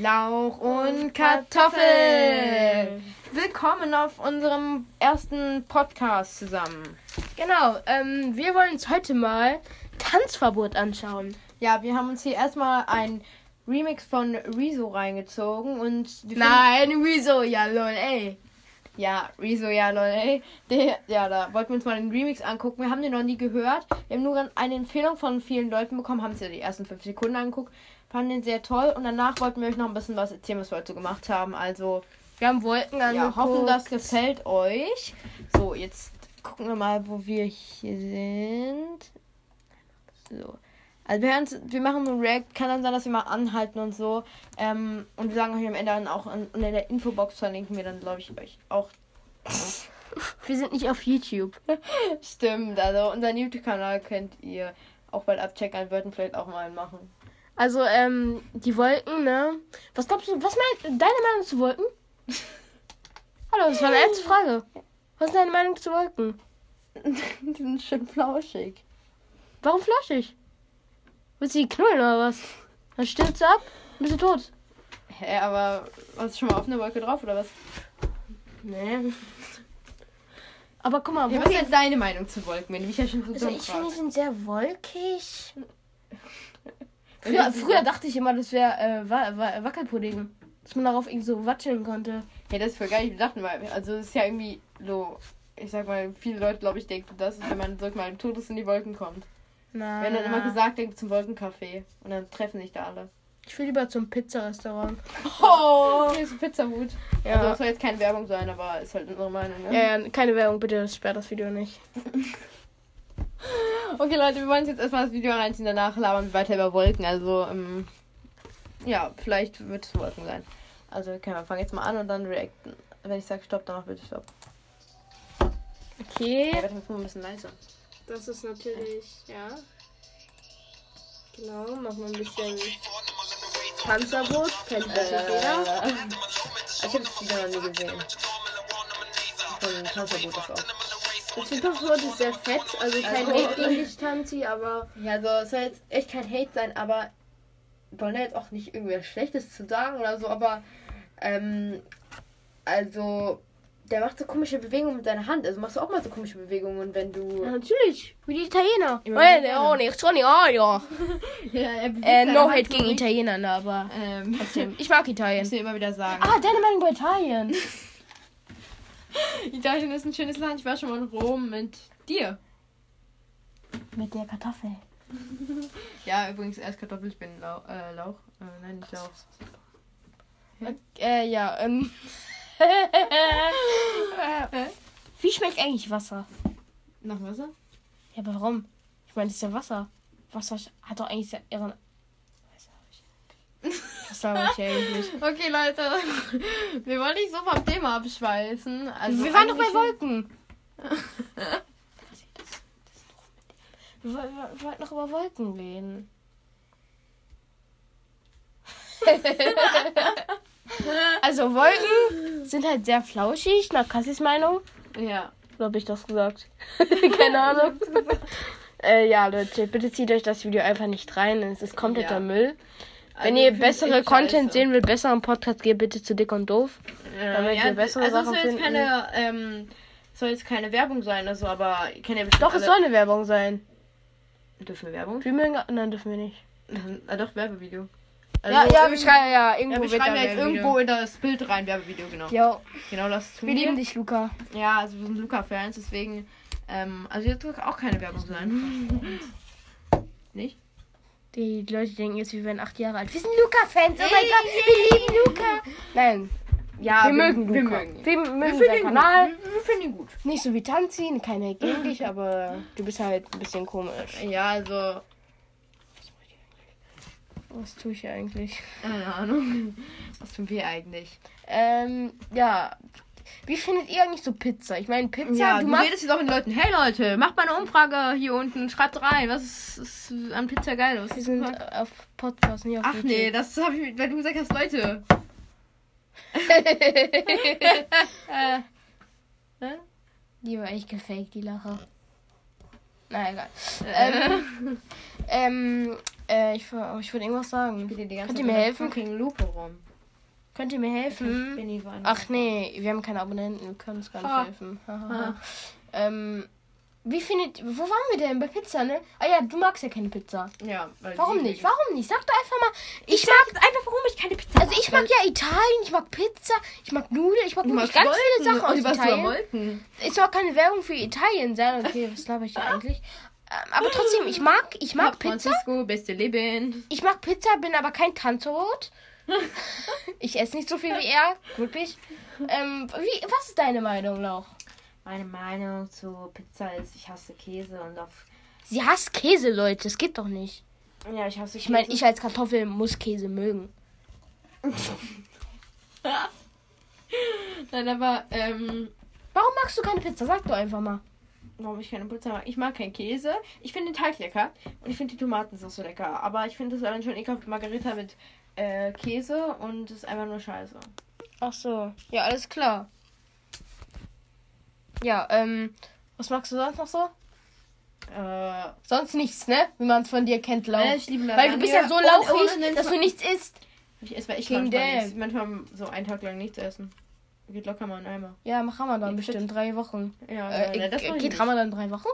Lauch und Kartoffel. Willkommen auf unserem ersten Podcast zusammen. Genau, ähm, wir wollen uns heute mal Tanzverbot anschauen. Ja, wir haben uns hier erstmal ein Remix von Rezo reingezogen und Nein, wieso? Ja, lol, ey. Ja, Rezo, ja, lol, ey. Der, ja, da wollten wir uns mal den Remix angucken. Wir haben den noch nie gehört. Wir haben nur eine Empfehlung von vielen Leuten bekommen, haben es ja die ersten fünf Sekunden angeguckt, fanden den sehr toll und danach wollten wir euch noch ein bisschen was erzählen, was wir heute gemacht haben. Also, Wir haben Wolken ja, angeguckt. hoffen, das gefällt euch. So, jetzt gucken wir mal, wo wir hier sind. So. Also wir, hören's- wir machen einen React, kann dann sein, dass wir mal anhalten und so. Ähm, und wir sagen euch am Ende dann auch in, in der Infobox verlinken wir dann, glaube ich, euch auch. Wir sind nicht auf YouTube. Stimmt, also unseren YouTube-Kanal könnt ihr auch bald abchecken, wir würden vielleicht auch mal machen. Also, ähm, die Wolken, ne? Was glaubst du, was meinst deine Meinung zu Wolken? Hallo, das war eine ernste Frage. Was ist deine Meinung zu Wolken? Die sind schön flauschig. Warum flauschig? Willst du die knullen oder was? Dann stürzt du ab, bist du tot. Hä, aber warst du schon mal auf einer Wolke drauf oder was? Nee. Aber guck mal, Ja, was ist jetzt deine Meinung zu Wolken, wenn du mich ja schon so Also ich finde, die sind sehr wolkig. Früher, früher dachte ich immer, das wäre äh, Wa Wa Wackelpudding. Dass man darauf irgendwie so watscheln konnte. Ja, das ist voll geil. Ich dachte mal, also es ist ja irgendwie so, ich sag mal, viele Leute, glaube ich, denken, das ist, wenn man sag mal im Todes in die Wolken kommt. Na, Wenn dann immer gesagt, denkt zum Wolkencafé und dann treffen sich da alle. Ich will lieber zum Pizzarestaurant. Oh, hier ist ein Pizzahut. Ja. Also das soll jetzt keine Werbung sein, aber ist halt unsere Meinung, ne? Ja, ja, keine Werbung, bitte sperrt das Video nicht. Okay, Leute, wir wollen jetzt erstmal das Video reinziehen, danach labern wir weiter über Wolken. Also, ähm, ja, vielleicht wird es Wolken sein. Also, okay, wir fangen jetzt mal an und dann reacten. Wenn ich sage Stopp, dann mach bitte Stopp. Okay. Ja, warte, mal ein bisschen leiser. Das ist natürlich, ja. Genau, machen wir ein bisschen Panzerboot. Kennt jeder. Äh, ich habe das Video noch nie gesehen. Von Tanzverbot ist auch. Das Panzerboot ist sehr fett, also kein Also- Hate gegen dich, Tanzi, aber Ja, also es soll jetzt echt kein Hate sein, aber wollen ja jetzt auch nicht irgendwas Schlechtes zu sagen oder so, aber ähm, also der macht so komische Bewegungen mit seiner Hand. Also machst du auch mal so komische Bewegungen, wenn du. ja, natürlich, wie die Italiener. Wieder. ja, oh, nicht, oh, ja. Ja, er Äh, no Hate gegen. Italiener, ne, aber Ähm, trotzdem. Ich mag muss Italien. ich immer wieder sagen. Ah, deine Meinung bei Italien. Italien ist ein schönes Land. Ich war schon mal in Rom mit dir. Mit der Kartoffel. Ja, übrigens erst Kartoffel, ich bin Lauch. Äh, Lauch. Äh, nein, nicht Lauch. Äh, ja, ähm. Wie schmeckt eigentlich Wasser? Nach Wasser? Ja, aber warum? Ich meine, das ist ja Wasser. Wasser hat doch eigentlich ihren. Sage ich eigentlich? Okay, Leute. Wir wollen nicht so vom Thema abschweißen. Also wir waren doch bei Wolken. Wir, wir, wir wollten noch über Wolken reden. also Wolken sind halt sehr flauschig, nach Cassis Meinung. Ja. So habe ich das gesagt. Keine Ahnung. äh, ja, Leute, bitte zieht euch das Video einfach nicht rein. Es ist kompletter Ja. Müll. Wenn Also, ihr bessere Content sehen will, besseren Podcast, geht bitte zu Dick und Doof. Ja, damit ja, wir bessere also Sachen soll jetzt finden. keine, ähm, soll jetzt keine Werbung sein, also, aber ihr kennt ja bestimmt Doch, es soll eine Werbung sein. Dürfen wir Werbung? Wir mögen. Nein, dürfen wir nicht. Ah, doch, Werbevideo. ja, ja, wir schreiben ja ja, irgendwo wir wird schreiben ja jetzt irgendwo in das Bild rein, Werbevideo, genau. Jo, Genau das tun wir lieben dich, Luca. Ja, also wir sind Luca-Fans, deswegen, ähm, also jetzt auch keine Werbung sein. Nicht? Die Leute denken jetzt, wir wären acht Jahre alt. Wir sind Luca-Fans. Oh mein Gott, wir lieben Luca. Nein, Ja, wir, mögen wir Luca. mögen ihn. Wir mögen Wir seinen finden ihn Kanal. gut. Wir, wir finden ihn gut. Nicht so wie Tanzi, keine gegen dich, aber du bist halt ein bisschen komisch. Ja, also, Was tue ich hier eigentlich? keine Ahnung. Was tun wir eigentlich? Ähm, ja. Wie findet ihr eigentlich so Pizza? Ich meine, Pizza, Ja, du du, magst. redest jetzt auch mit Leuten. Hey Leute, macht mal eine Umfrage hier unten. Schreibt rein. Was ist, ist an Pizza geil? Was Wir ist sind super? auf Podcast, nicht auf Ach YouTube. nee, das habe ich, weil du gesagt hast, Leute. Hä? Die war echt gefaked, die Lache. Na egal. Ähm, ähm, äh, ich, ich wollte irgendwas sagen. Bitte die ganze Könnt ihr mir helfen? fucking Lupe rum. Könnt ihr mir helfen? Benny war Ach nee, wir haben keine Abonnenten, wir können uns gar nicht Ha. helfen. ähm, wie findet. Wo waren wir denn? Bei Pizza, ne? Ah ja, du magst ja keine Pizza. Ja, weil Warum nicht? Warum nicht? Sag doch einfach mal. Ich, Ich mag. einfach, warum ich keine Pizza Also ich mag ja Italien, ich mag Pizza, ich mag Nudeln, ich mag wirklich ganz viele Sachen aus du Italien. Es soll keine Werbung für Italien sein. Okay, was laber ich eigentlich? Ähm, aber trotzdem, ich mag, ich mag Papst Pizza. Francisco, beste Leben. Ich mag Pizza, bin aber kein Tanzrot. Ich esse nicht so viel wie er, wirklich. Ähm, wie, was ist deine Meinung, Lauch? Meine Meinung zu Pizza ist, ich hasse Käse und auf. Sie hasst Käse, Leute. Das geht doch nicht. Ja, ich hasse Ich meine, ich als Kartoffel muss Käse mögen. Nein, aber, ähm, Warum magst du keine Pizza? Sag doch einfach mal. warum ich keine Pizza mag. Ich mag keinen Käse. Ich finde den Teig lecker und ich finde die Tomatensauce lecker. Aber ich finde es allein schon ekelhaft Margarita mit äh, Käse und ist einfach nur scheiße. Ach so. Ja, alles klar. Ja, ähm, was magst du sonst noch so? Äh, Sonst nichts, ne? Wie man es von dir kennt, Lauch. äh, ich liebe Weil du bist ja so Lasagne. Lauchig, und- und- dass du nichts isst. Ich esse, weil ich King manchmal, nichts, manchmal so einen Tag lang nichts essen. Geht locker mal in Eimer. Ja, mach Ramadan Ja, bestimmt drei Wochen. Ja, Äh, ja, das ich geht nicht. Ramadan drei Wochen?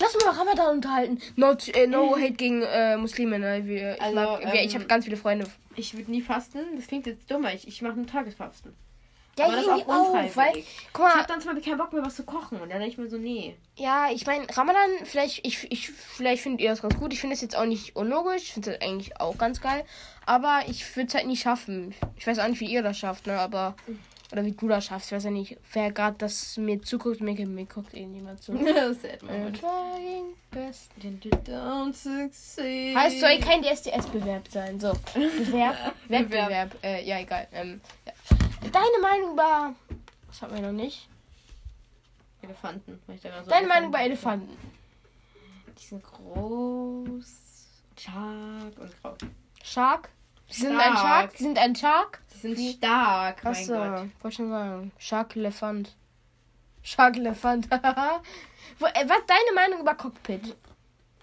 Lass uns mal Ramadan unterhalten. No, äh, no hate gegen äh, Muslime, ne? Wir, ich, Also, mag, wir, ich ähm, habe ganz viele Freunde. Ich würde nie fasten. Das klingt jetzt dummer. Ich, ich mache ein Tagesfasten. Ja, aber das irgendwie auch auch, weil, guck Ich mal, habe dann zum Beispiel keinen Bock mehr, was zu kochen. Und dann denke ich mir so, nee. ja, ich meine, Ramadan, vielleicht, ich, ich, vielleicht findet ihr das ganz gut. Ich finde es jetzt auch nicht unlogisch. Ich finde es eigentlich auch ganz geil. Aber ich würde es halt nicht schaffen. Ich weiß auch nicht, wie ihr das schafft, ne? Aber, oder wie du das schaffst. Ich weiß ja nicht, wer gerade das mir zuguckt. Mir, mir guckt irgendjemand zu. Sad moment. best. Heißt, soll kein DSDS-Bewerb sein. So, Bewerb, Wettbewerb. Äh, ja, egal. Ähm, ja. Deine Meinung über. Was haben wir noch nicht? Elefanten. so Deine Meinung über Elefanten- Elefanten. Die sind groß, stark und grau. Shark? Sie sind ein Shark. Shark? Sie sind ein Shark? Die sind stark, mein Achso, Gott. wollte schon sagen. Shark Elefant. Shark Elefant. Äh, was deine Meinung über Cockpit?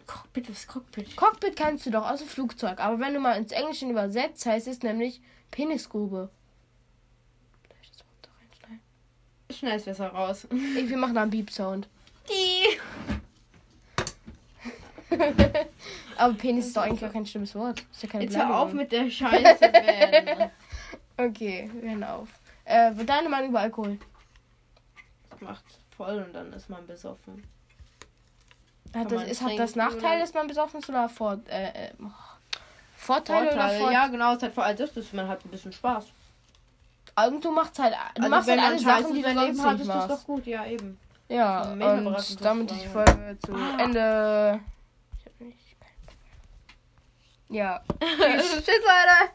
Cockpit, was ist Cockpit? Cockpit kannst du doch aus dem Flugzeug, aber wenn du mal ins Englische übersetzt, heißt es nämlich Penisgrube. Ich reinschneiden? Schneid's besser raus. Ey, wir machen da einen Beep-Sound. Die. Aber Penis ist doch eigentlich gar kein schlimmes Wort. Ist ja keine Jetzt hör auf mit der Scheiße. Okay, wir hören auf. Äh, deine Meinung über Alkohol? Macht voll und dann ist man besoffen. Hat Kann das, ist, hat das oder- dass man besoffen ist oder Vor äh, äh, Vorteile, oder Vorteile, Vor ja, genau, es hat vor allem das, dass man hat ein bisschen Spaß. Und du machst halt, du Also machst halt alle Sachen, die in du seinem sonst Leben hat, ist das doch gut, ja eben. Ja, und beratend, damit das die Folge zu Ah. Ende. Ja. Tschüss, Leute.